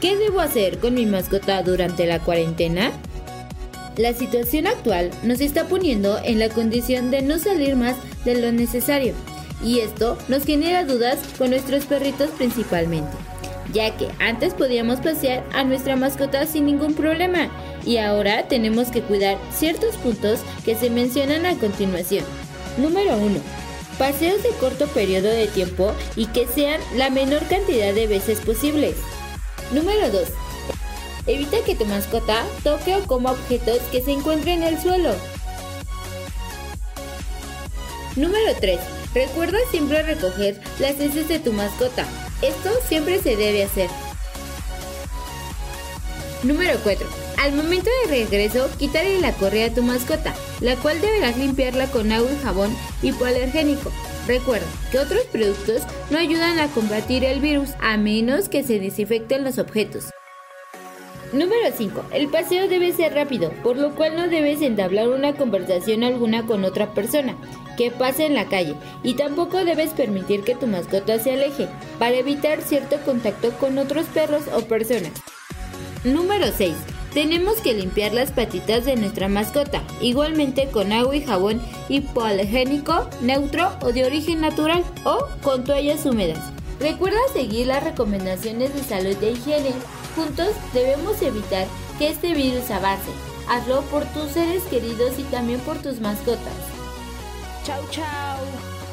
¿Qué debo hacer con mi mascota durante la cuarentena? La situación actual nos está poniendo en la condición de no salir más de lo necesario y esto nos genera dudas con nuestros perritos principalmente, ya que antes podíamos pasear a nuestra mascota sin ningún problema y ahora tenemos que cuidar ciertos puntos que se mencionan a continuación. Número 1. Paseos de corto periodo de tiempo y que sean la menor cantidad de veces posibles. Número 2. Evita que tu mascota toque o coma objetos que se encuentren en el suelo. Número 3. Recuerda siempre recoger las heces de tu mascota. Esto siempre se debe hacer. Número 4. Al momento de regreso, quitarle la correa a tu mascota, la cual deberás limpiarla con agua y jabón hipoalergénico. Recuerda que otros productos no ayudan a combatir el virus a menos que se desinfecten los objetos. Número 5. El paseo debe ser rápido, por lo cual no debes entablar una conversación alguna con otra persona que pase en la calle y tampoco debes permitir que tu mascota se aleje para evitar cierto contacto con otros perros o personas. Número 6. Tenemos que limpiar las patitas de nuestra mascota, igualmente con agua y jabón hipoalergénico, neutro o de origen natural o con toallas húmedas. Recuerda seguir las recomendaciones de salud e higiene. Juntos debemos evitar que este virus avance. Hazlo por tus seres queridos y también por tus mascotas. Chau chau.